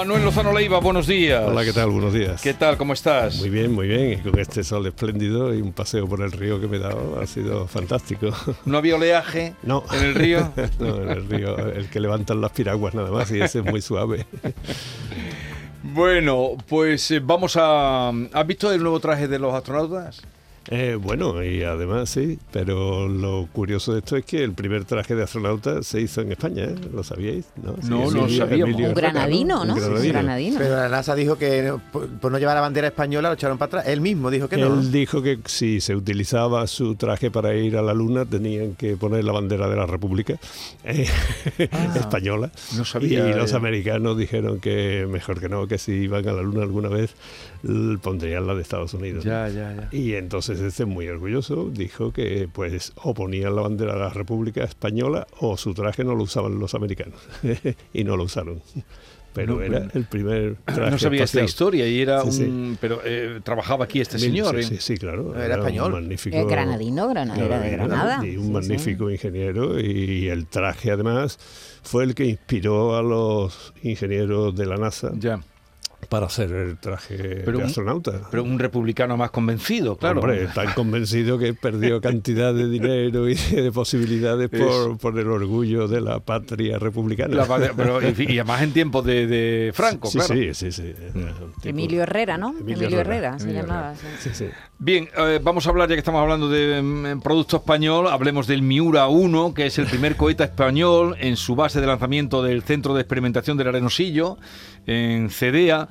Manuel Lozano Leiva, buenos días. Hola, ¿qué tal? Buenos días. ¿Qué tal? ¿Cómo estás? Muy bien, muy bien. Y con este sol espléndido y un paseo por el río que me he dado ha sido fantástico. ¿No había oleaje No. en el río? no, en el río, el que levantan las piraguas nada más y ese es muy suave. Bueno, pues eh, vamos a... ¿Has visto el nuevo traje de los astronautas? Eh, bueno, y además sí, pero lo curioso de esto es que el primer traje de astronauta se hizo en España, ¿eh? ¿Lo sabíais? No, No, no sabíamos. Un Herrera, granadino, ¿no? Un Un granadino. granadino. Pero la NASA dijo que por, no llevar la bandera española lo echaron para atrás. Él mismo dijo que no. Él dijo que si se utilizaba su traje para ir a la Luna tenían que poner la bandera de la República eh, española. No sabía, Y los eh. americanos dijeron que mejor que no, que si iban a la Luna alguna vez pondrían la de Estados Unidos. ¿no? Ya, ya, ya. Y entonces este muy orgulloso dijo que pues o ponían la bandera de la República Española o su traje no lo usaban los americanos y no lo usaron. Pero No, era el primer traje No sabía esta espacial. historia y era Sí, sí. un... Pero eh, trabajaba aquí este señor. Sí, ¿eh? sí, sí, claro. Era español. Un magnífico. Eh, granadino, Grana- era de Granada. Y un Sí, sí. magnífico ingeniero. Y el traje, además, fue el que inspiró a los ingenieros de la NASA Ya. Para hacer el traje Pero de un- astronauta. Pero un republicano más convencido, claro. Hombre, tan convencido que perdió cantidad de dinero y de posibilidades por, por el orgullo de la patria republicana. La pero, y, y además en tiempos de, de Franco, sí, claro. sí, sí, sí. Tipo- Emilio Herrera, ¿no? Emilio Emilio, Herrera. Herrera, se Emilio llamaba. sí. Sí, sí. Bien, eh, vamos a hablar, ya que estamos hablando de mm, producto español, hablemos del Miura 1, que es el primer cohete español en su base de lanzamiento del Centro de Experimentación del Arenosillo, en CEDEA,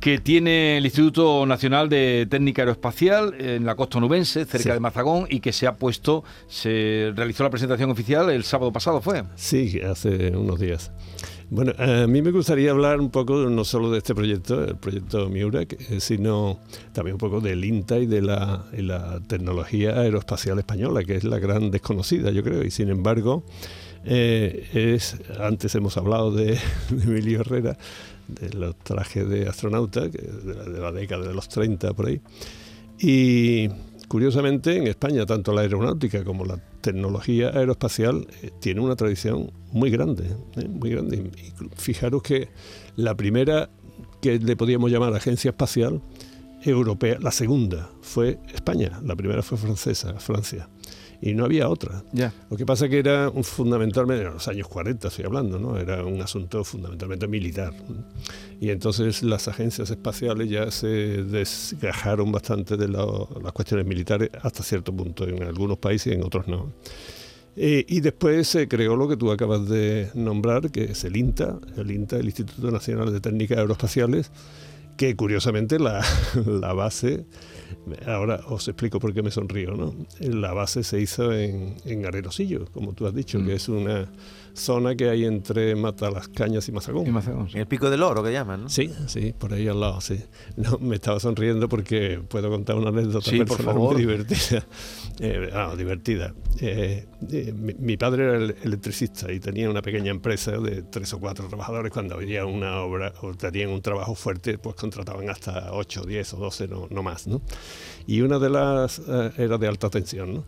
que tiene el Instituto Nacional de Técnica Aeroespacial en la costa onubense, cerca Sí. de Mazagón, y que se ha puesto, se realizó la presentación oficial el sábado pasado, ¿fue? Sí, hace unos días. Bueno, a mí me gustaría hablar un poco no solo de este proyecto, el proyecto Miura, eh, sino también un poco del INTA y de la, y la tecnología aeroespacial española, que es la gran desconocida, yo creo. Y sin embargo, eh, es antes hemos hablado de, de Emilio Herrera, de los trajes de astronauta, de, la, década de los 30 por ahí. Y curiosamente en España tanto la aeronáutica como la tecnología aeroespacial eh, tiene una tradición muy grande, eh, muy grande. Fijaros que la primera que le podíamos llamar agencia espacial europea, la segunda fue España, la primera fue francesa, Francia. Y no había otra. Ya. Lo que pasa que era un fundamentalmente, en los años 40 estoy hablando, ¿no? Era un asunto fundamentalmente militar. Y entonces las agencias espaciales ya se desgajaron bastante de las cuestiones militares hasta cierto punto, en algunos países y en otros no. Eh, y después se creó lo que tú acabas de nombrar, que es el INTA, el INTA, el Instituto Nacional de Técnicas Aeroespaciales, que curiosamente la, la base, ahora os explico por qué me sonrío, ¿no? La base se hizo en, en Arerosillo, como tú has dicho, Mm. que es una zona que hay entre Matalascañas y Mazagón. En Mazagón, sí. El pico del oro que llaman, ¿no? Sí, sí, por ahí al lado, sí. No, me estaba sonriendo porque puedo contar una anécdota Sí, personal muy divertida. Eh, ah, divertida. Eh, eh, mi, mi padre era el- electricista y tenía una pequeña empresa de tres o cuatro trabajadores. Cuando había una obra o tenían un trabajo fuerte, pues contrataban hasta 8, 10 o 12, no, no más, ¿no? Y una de las eh, era de alta tensión, ¿no?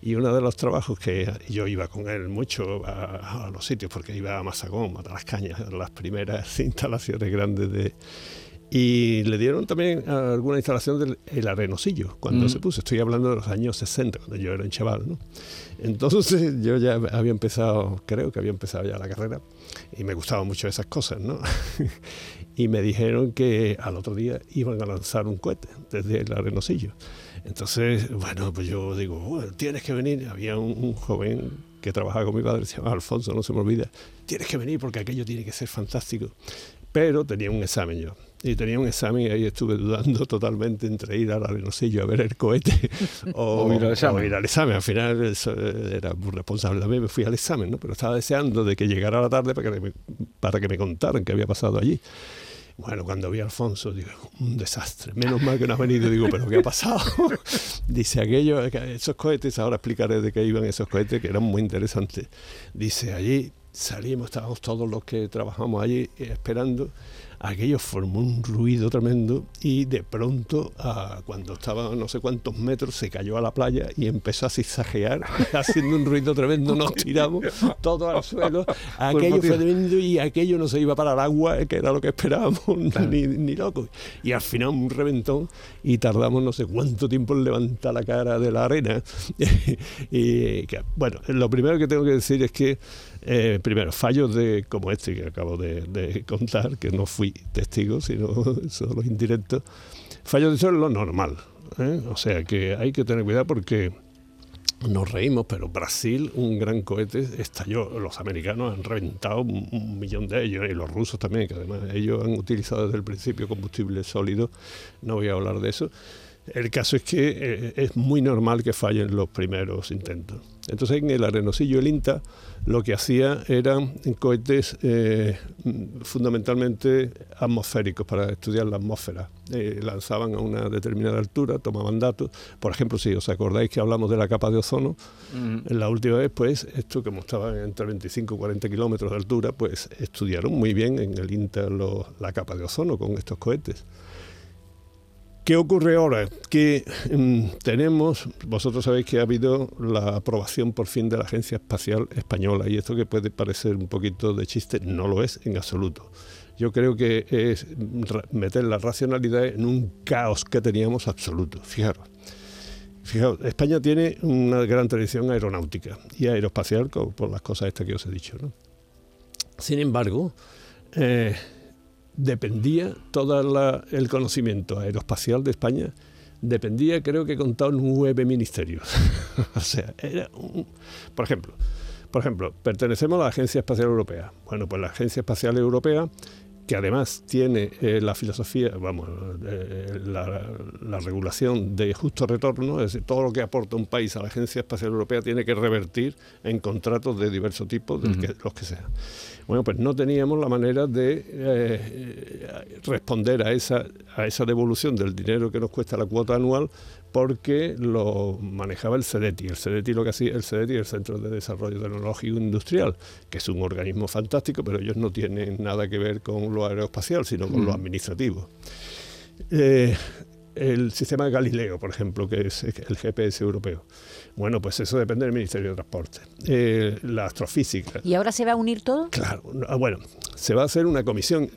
Y uno de los trabajos que yo iba con él mucho a, a los sitios, porque iba a Masagón, a las cañas, a las primeras instalaciones grandes de... Y le dieron también alguna instalación del el arenosillo cuando Mm. se puso. Estoy hablando de los años 60, cuando yo era un chaval, ¿no? Entonces yo ya había empezado, creo que había empezado ya la carrera y me gustaban mucho esas cosas, ¿no? y me dijeron que al otro día iban a lanzar un cohete desde el arenosillo. Entonces, bueno, pues yo digo, "Bueno, tienes que venir. Había un, un joven que trabajaba con mi padre, se llama Alfonso, no se me olvida. Tienes que venir porque aquello tiene que ser fantástico. Pero tenía un examen yo. Y tenía un examen y ahí estuve dudando totalmente entre ir al arenosillo a ver el cohete o, O ir al examen. o ir al examen. Al final eso era muy responsable también, me fui al examen, ¿no? Pero estaba deseando de que llegara la tarde para que me, para que me contaran qué había pasado allí. Bueno, cuando vi a Alfonso, digo, un desastre. Menos mal que no ha venido. Digo, ¿pero qué ha pasado? Dice, aquello, esos cohetes, ahora explicaré de qué iban esos cohetes, que eran muy interesantes. Dice, allí salimos, estábamos todos los que trabajamos allí eh, esperando aquello formó un ruido tremendo y de pronto, ah, cuando estaba a no sé cuántos metros, se cayó a la playa y empezó a zigzaguear, haciendo un ruido tremendo, nos tiramos todos al suelo, aquello fue tremendo y aquello no se iba para el agua, que era lo que esperábamos, ni, ni loco. Y al final un reventón y tardamos no sé cuánto tiempo en levantar la cara de la arena. y bueno, lo primero que tengo que decir es que eh, primero, fallos de como este que acabo de, contar, que no fui testigo, sino solo indirectos. Fallos de eso es lo normal. ¿eh? O sea que hay que tener cuidado porque nos reímos, pero Brasil, un gran cohete, estalló. Los americanos han reventado un, millón de ellos, y los rusos también, que además ellos han utilizado desde el principio combustible sólido. No voy a hablar de eso. El caso es que eh, es muy normal que fallen los primeros intentos. Entonces en el arenosillo, el INTA, lo que hacía eran cohetes eh, fundamentalmente atmosféricos para estudiar la atmósfera. Eh, lanzaban a una determinada altura, tomaban datos. Por ejemplo, si os acordáis que hablamos de la capa de ozono, en la última vez, pues esto como estaba entre 25 y 40 kilómetros de altura, pues estudiaron muy bien en el INTA la capa de ozono con estos cohetes. ¿Qué ocurre ahora? Que mm, tenemos, vosotros sabéis que ha habido la aprobación por fin de la Agencia Espacial Española y esto que puede parecer un poquito de chiste, no lo es en absoluto. Yo creo que es meter la racionalidad en un caos que teníamos absoluto. Fijaros. España tiene una gran tradición aeronáutica y aeroespacial por las cosas estas que os he dicho. Sin embargo, eh, dependía todo el conocimiento aeroespacial de España, dependía, creo que contado nueve ministerios. o sea, era un, por ejemplo, por ejemplo, pertenecemos a la Agencia Espacial Europea. Bueno, pues la Agencia Espacial Europea que además tiene eh, la filosofía, vamos, eh, la, regulación de justo retorno, es decir, todo lo que aporta un país a la Agencia Espacial Europea tiene que revertir en contratos de diverso tipo, de los que sean. Bueno, pues no teníamos la manera de eh, responder a esa, a esa devolución del dinero que nos cuesta la cuota anual porque lo manejaba el CEDETI. El CEDETI lo que hacía, el CEDETI el Centro de Desarrollo Tecnológico Industrial, que es un organismo fantástico, pero ellos no tienen nada que ver con lo aeroespacial, sino con lo mm. administrativo. Eh, el sistema de Galileo, por ejemplo, que es el GPS europeo. Bueno, pues eso depende del Ministerio de Transporte. Eh, la astrofísica. ¿Y ahora se va a unir todo? Claro, ah, bueno, se va a hacer una comisión.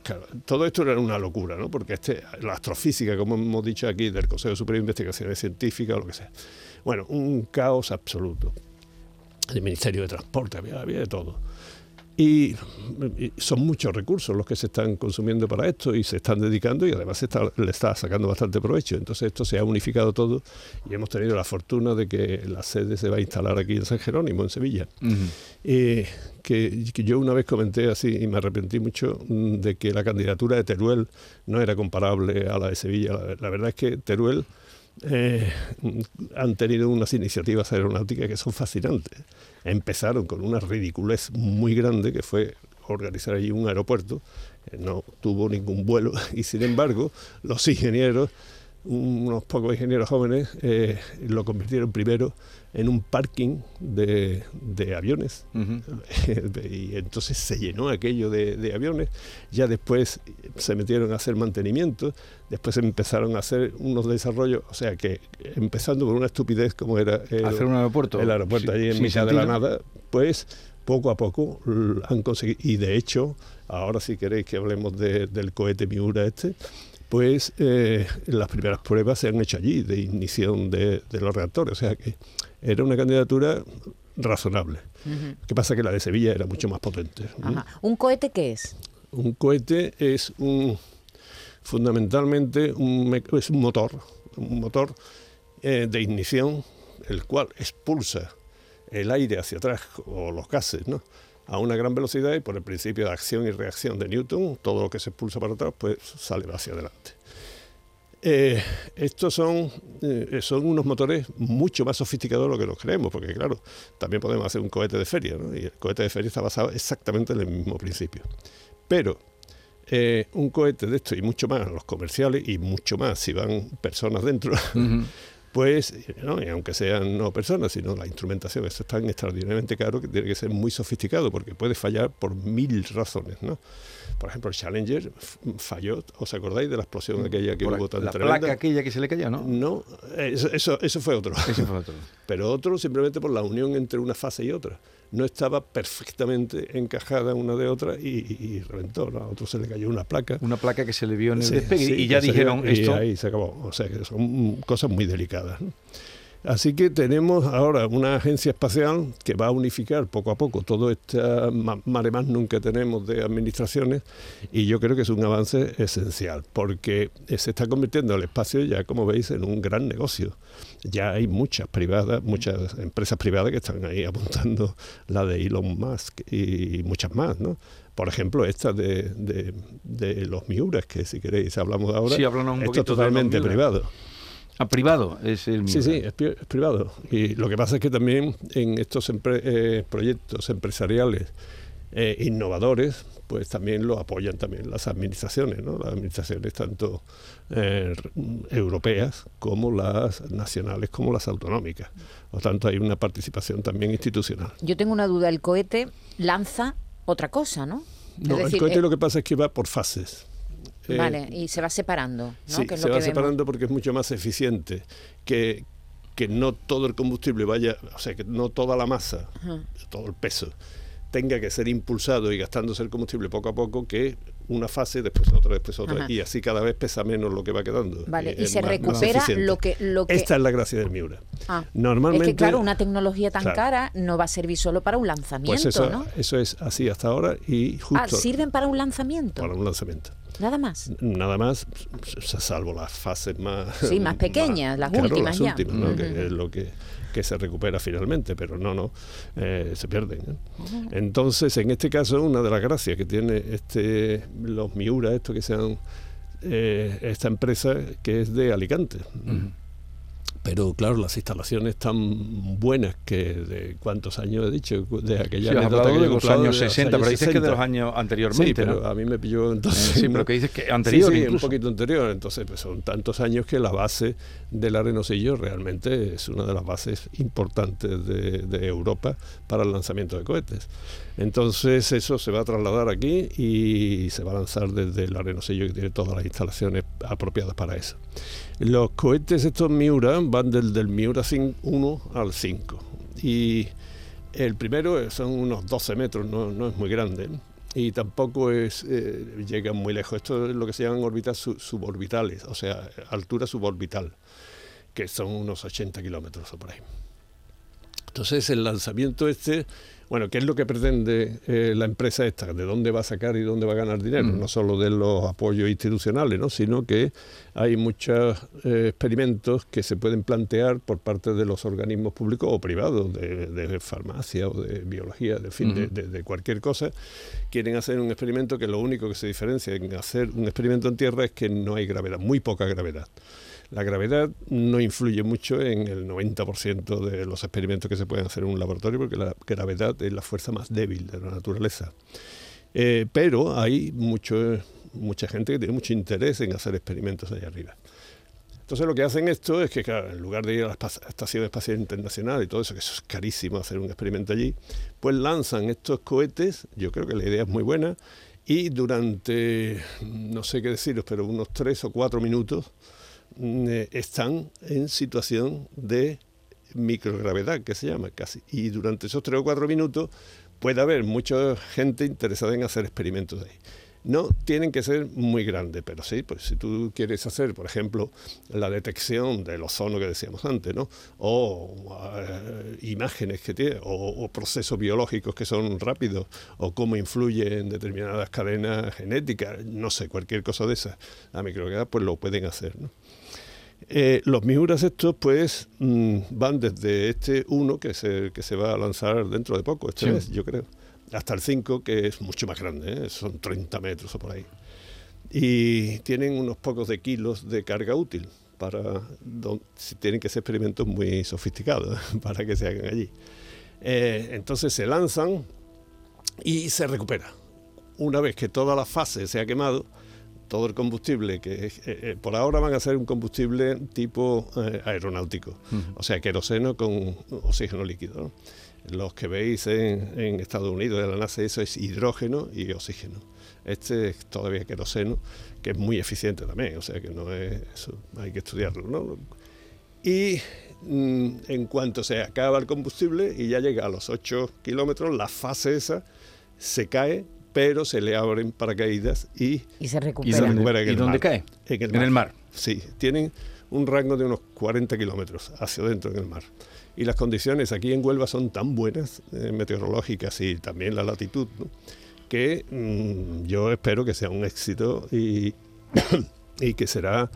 todo esto era una locura, ¿no? Porque este, la astrofísica, como hemos dicho aquí, del Consejo Superior de Investigaciones Científicas o lo que sea. Bueno, un caos absoluto. El Ministerio de Transporte, había, había de todo. Y, son muchos recursos los que se están consumiendo para esto y se están dedicando y además se está, le está sacando bastante provecho. Entonces esto se ha unificado todo y hemos tenido la fortuna de que la sede se va a instalar aquí en San Jerónimo, en Sevilla. que, yo una vez comenté así y me arrepentí mucho mm, de que la candidatura de Teruel no era comparable a la de Sevilla. la verdad es que Teruel eh, han tenido unas iniciativas aeronáuticas que son fascinantes. Empezaron con una ridiculez muy grande que fue organizar allí un aeropuerto, no tuvo ningún vuelo y sin embargo los ingenieros unos pocos ingenieros jóvenes eh, lo convirtieron primero en un parking de, aviones. Y entonces se llenó aquello de, aviones. Ya después se metieron a hacer mantenimiento. Después empezaron a hacer unos desarrollos. O sea que empezando con una estupidez como era el, hacer un aeropuerto. el aeropuerto allí en mitad de la nada pues poco a poco han conseguido y de hecho ahora si queréis que hablemos del cohete Miura este pues eh, las primeras pruebas se han hecho allí de ignición de, los reactores. O sea que era una candidatura razonable. ¿Qué pasa? Que la de Sevilla era mucho más potente. ¿Un cohete qué es? Un cohete es un fundamentalmente un, es un motor, un motor eh, de ignición, el cual expulsa el aire hacia atrás o los gases, ¿no? A una gran velocidad y por el principio de acción y reacción de Newton, todo lo que se expulsa para atrás pues sale hacia adelante. Eh, estos son, eh, son unos motores mucho más sofisticados de lo que nos creemos, porque claro, también podemos hacer un cohete de feria, y el cohete de feria está basado exactamente en el mismo principio. Pero eh, un cohete de esto y mucho más, los comerciales y mucho más si van personas dentro. pues, ¿no? y aunque sean no personas, sino la instrumentación, eso es tan extraordinariamente caro que tiene que ser muy sofisticado porque puede fallar por mil razones, ¿no? Por ejemplo, el Challenger falló, ¿os acordáis de la explosión aquella que Por hubo tan la tremenda? placa aquella que se le cayó, ¿no? No, eso, eso, eso fue otro. Ese fue otro. Pero otro simplemente por la unión entre una fase y otra. No estaba perfectamente encajada una de otra y, y- reventó. ¿no? A otro se le cayó una placa. Una placa que se le vio en el Sí, despegue sí, y ya dijeron dio- y esto. ahí se acabó. O sea que son cosas muy delicadas. ¿no? Así que tenemos ahora una agencia espacial que va a unificar poco a poco todo este ma- mare magnum que tenemos de administraciones y yo creo que es un avance esencial porque se está convirtiendo el espacio ya, como veis, en un gran negocio. Ya hay muchas privadas, muchas empresas privadas que están ahí apuntando la de Elon Musk y muchas más, ¿no? Por ejemplo, esta de, de- de los Miuras, que si queréis hablamos ahora. Sí, un esto es totalmente privado. A privado es el Sí, Miura. sí, es, pri- es privado. Y lo que pasa es que también en estos empre- eh, proyectos empresariales eh, innovadores, pues también lo apoyan también las administraciones, ¿no? Las administraciones tanto eh, europeas como las nacionales como las autonómicas. Por tanto, hay una participación también institucional. Yo tengo una duda. El cohete lanza otra cosa, ¿no? No, es decir, el cohete eh, lo que pasa es que va por fases. Eh, Vale, y se va separando, ¿no? Sí, que es se lo va vemos. separando porque es mucho más eficiente que, que no todo el combustible vaya, o sea, que no toda la masa, todo el peso, tenga que ser impulsado y gastándose el combustible poco a poco que una fase, después otra, después otra, Ajá. y así cada vez pesa menos lo que va quedando. Vale, y es se más- recupera lo que, lo que... Esta es la gracia del Miura. Ah, Normalmente... es que claro, una tecnología tan Claro. cara no va a servir solo para un lanzamiento, Pues eso, ¿no? eso es así hasta ahora y Ah, justo sirven para un lanzamiento, para un lanzamiento. Nada más. Nada más, salvo las fases más... Sí, más pequeñas, las claro, últimas las ya. últimas. Que es lo que, que se recupera finalmente, pero no, no, eh, se pierden. ¿eh? Entonces, en este caso, una de las gracias que tiene este los Miura, esto que sean eh, esta empresa que es de Alicante. Pero claro, las instalaciones tan buenas que de cuántos años he dicho, de Sí, aquella has anécdota hablado que de los años de los 60, pero dices que de 60. los años anteriormente, Sí, pero ¿no? a mí me pilló entonces. Sí, pero que dices que anterior Sí, sí, incluso. un poquito anterior. Entonces, pues son tantos años que la base del arenosillo realmente es una de las bases importantes de, de Europa para el lanzamiento de cohetes. Entonces, eso se va a trasladar aquí y se va a lanzar desde el arenosillo que tiene todas las instalaciones apropiadas para eso. Los cohetes estos Miura van del, del Miura 1 al 5. Y el primero son unos 12 metros, no, no es muy grande. Y tampoco es eh, llega muy lejos. Esto es lo que se llaman órbitas su- suborbitales, o sea, altura suborbital, que son unos 80 kilómetros o por ahí. Entonces el lanzamiento este, bueno, ¿qué es lo que pretende eh, la empresa esta? ¿De dónde va a sacar y dónde va a ganar dinero? Mm. No solo de los apoyos institucionales, ¿no? sino que hay muchos eh, experimentos que se pueden plantear por parte de los organismos públicos o privados, de, de farmacia o de biología, de, fin, de- Ujú. de- de cualquier cosa. Quieren hacer un experimento que lo único que se diferencia en hacer un experimento en tierra es que no hay gravedad, muy poca gravedad. La gravedad no influye mucho en el 90% de los experimentos que se pueden hacer en un laboratorio porque la gravedad es la fuerza más débil de la naturaleza. Eh, pero hay mucho, mucha gente que tiene mucho interés en hacer experimentos allá arriba. Entonces lo que hacen esto es que, claro, en lugar de ir a la Estación Espacial Internacional y todo eso, que eso es carísimo hacer un experimento allí, pues lanzan estos cohetes, yo creo que la idea es muy buena, y durante, no sé qué deciros, pero unos tres o cuatro minutos, están en situación de microgravedad, que se llama casi. Y durante esos tres o cuatro minutos puede haber mucha gente interesada en hacer experimentos ahí. No tienen que ser muy grandes, pero sí, pues si tú quieres hacer, por ejemplo, la detección del ozono que decíamos antes, ¿no? O eh, imágenes que tiene, o, o procesos biológicos que son rápidos, o cómo influye en determinadas cadenas genéticas, no sé, cualquier cosa de esas, la microgravedad, pues lo pueden hacer, ¿no? Eh, los Miuras estos, pues, mm, van desde este 1, que se, que se va a lanzar dentro de poco, este Sí. mes, yo creo, hasta el 5, que es mucho más grande, ¿eh? son 30 metros o por ahí. Y tienen unos pocos de kilos de carga útil, para tienen que ser experimentos muy sofisticados para que se hagan allí. Eh, entonces se lanzan y se recupera. una vez que toda la fase se ha quemado, todo el combustible, que eh, eh, por ahora van a ser un combustible tipo eh, aeronáutico, o sea, queroseno con oxígeno líquido. ¿no? Los que veis en, en Estados Unidos de la NASA, eso es hidrógeno y oxígeno. Este es todavía queroseno, que es muy eficiente también, o sea que no es eso, hay que estudiarlo. ¿no? Y mm, en cuanto se acaba el combustible y ya llega a los 8 kilómetros, la fase esa se cae, pero se le abren paracaídas y, Y se y recupera. se recupera en ¿Y el dónde mar. cae? En el En el mar. Sí, tienen un rango de unos 40 kilómetros hacia adentro en el mar. Y las condiciones aquí en Huelva son tan buenas, eh, meteorológicas y también la latitud, ¿no? que mm, yo espero que sea un éxito y, y que será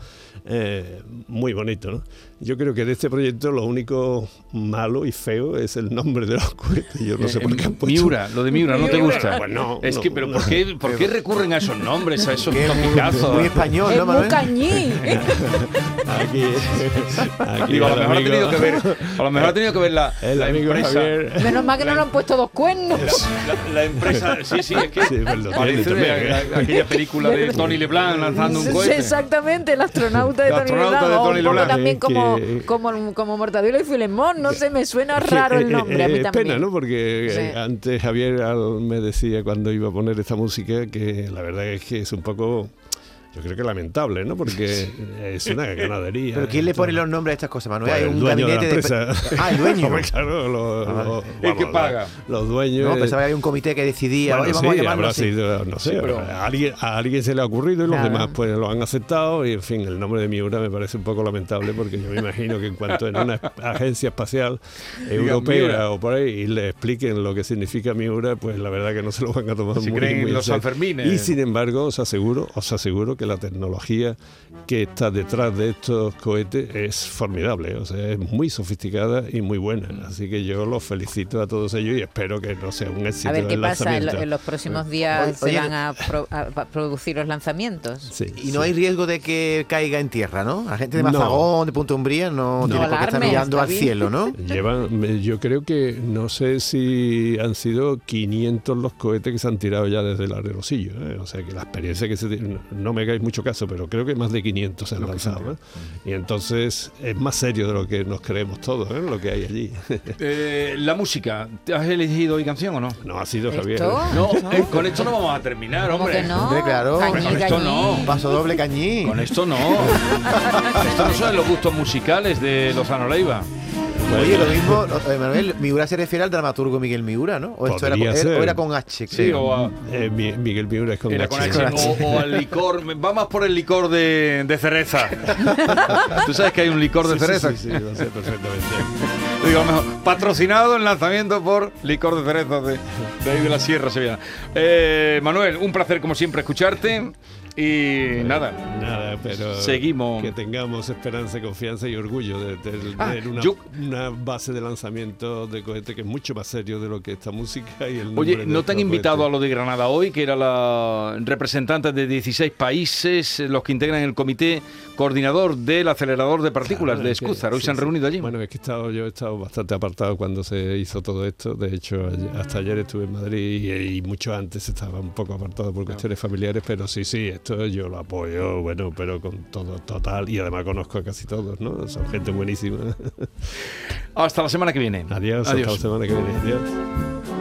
eh, muy bonito. ¿no? Yo creo que de este proyecto lo único malo y feo es el nombre de los cohetes. Yo no sé por qué han puesto... Eh, Miura, lo de Miura, ¿no te gusta? Pues no, es no, que, pero no. ¿por, qué, ¿por qué recurren a esos nombres, a esos es muy, topicazos? muy español, Es ¿no, muy Manuel? cañí. Aquí, aquí Digo, a lo mejor ha tenido que ver, a lo mejor ha tenido que ver la, El la amigo empresa. Javier. Menos mal que no le han puesto dos cuernos. La, la empresa, sí, sí, es que Sí, pues parece de también, ¿eh? aquella película de Tony LeBlanc lanzando un Sí, cohete. Exactamente, el astronauta de Tony LeBlanc. de o Tony un poco LeBlanc. también como, que- como, como Mortadelo y Filemón. No sé, me suena raro el eh, nombre. A mí eh, también. pena, ¿no? Porque Sí. antes Javier me decía cuando iba a poner esta música que la verdad es que es un poco, yo creo que lamentable, ¿no? Porque es una ganadería. ¿Pero quién le pone los nombres a estas cosas, Manuel? Pues Hay el un dueño de la gabinete. Ah, el dueño. Hombre, claro, los, Ah, los- El que vamos, paga. Los dueños. No, pensaba que había un comité que decidía. Bueno, Oye, vamos sí, a llamarlo habrá así. sido, no sé, Sí, pero- a, alguien, a alguien se le ha ocurrido y los Claro. demás pues lo han aceptado y en fin, el nombre de Miura me parece un poco lamentable porque yo me imagino que en cuanto en una agencia espacial europea o por ahí y le expliquen lo que significa Miura, pues la verdad que no se lo van a tomar Si muy, creen muy en los serio. Sanfermines. Y sin embargo, os aseguro, os aseguro que la tecnología que está detrás de estos cohetes es formidable, o sea, es muy sofisticada y muy buena. Así que yo los felicito a todos ellos y espero que no sea un éxito A ver qué el pasa en, lo- lanzamiento. en los próximos días. Oye, se van a, pro- a- a producir los lanzamientos. Sí, Y sí. no hay riesgo de que caiga en tierra, ¿no? La gente de No. Mazagón, de Punta Umbría, no, tiene por qué estar mirando al bien. cielo, ¿no? Llevan, yo creo que no sé si han sido 500 los cohetes que se han tirado ya desde el aerosillo. ¿eh? O sea que la experiencia que se tiene- no me hagáis mucho caso, pero creo que más de 500 se han lanzado. ¿eh? Y entonces es más serio de lo que nos creemos todos, ¿eh? lo que hay allí. Eh, la música, ¿te has elegido hoy canción o no? no ha sido Javier. ¿eh? No, eh, con esto no vamos a terminar, ¿Cómo hombre. que no? Hombre, claro. Cañí, Con esto cañí. no. Paso doble cañí. Con esto no. esto no son los gustos musicales de Lozano Leiva. Oye, lo mismo, eh, Manuel, Miura se refiere al dramaturgo Miguel Miura, ¿no? O, esto era, con, ser. o era con H, Sí, creo. o, a- Eh, Mi- Miguel Miura es con era H. con H. H, o, o al licor. Va más por el licor de, de cereza. Tú sabes que hay un licor de Sí, cereza. Sí, sí, lo sé perfectamente. Digo, mejor, patrocinado el lanzamiento por Licor de Cereza de, de ahí de la Sierra Sevillana. Eh, Manuel, un placer como siempre escucharte y nada. Nada, pero Seguimos. que tengamos esperanza, confianza y orgullo de, de- de Ah, tener una, yo- una base de lanzamiento de cohete que es mucho más serio de lo que esta música y el Oye, ¿no te han invitado a lo de Granada hoy, que era la representante de 16 países, los que integran el comité coordinador del acelerador de partículas Claro, de Escúzar? Hoy sí, se han reunido allí. Bueno, es que he estado, yo he estado bastante apartado cuando se hizo todo esto. De hecho, hasta ayer estuve en Madrid y, y mucho antes estaba un poco apartado por cuestiones familiares, pero sí, sí, esto yo lo apoyo, bueno, pero con todo total. Y además conozco a casi todos, ¿no? Son gente buenísima. Hasta la semana que viene. Adiós, hasta la semana que viene. Adiós.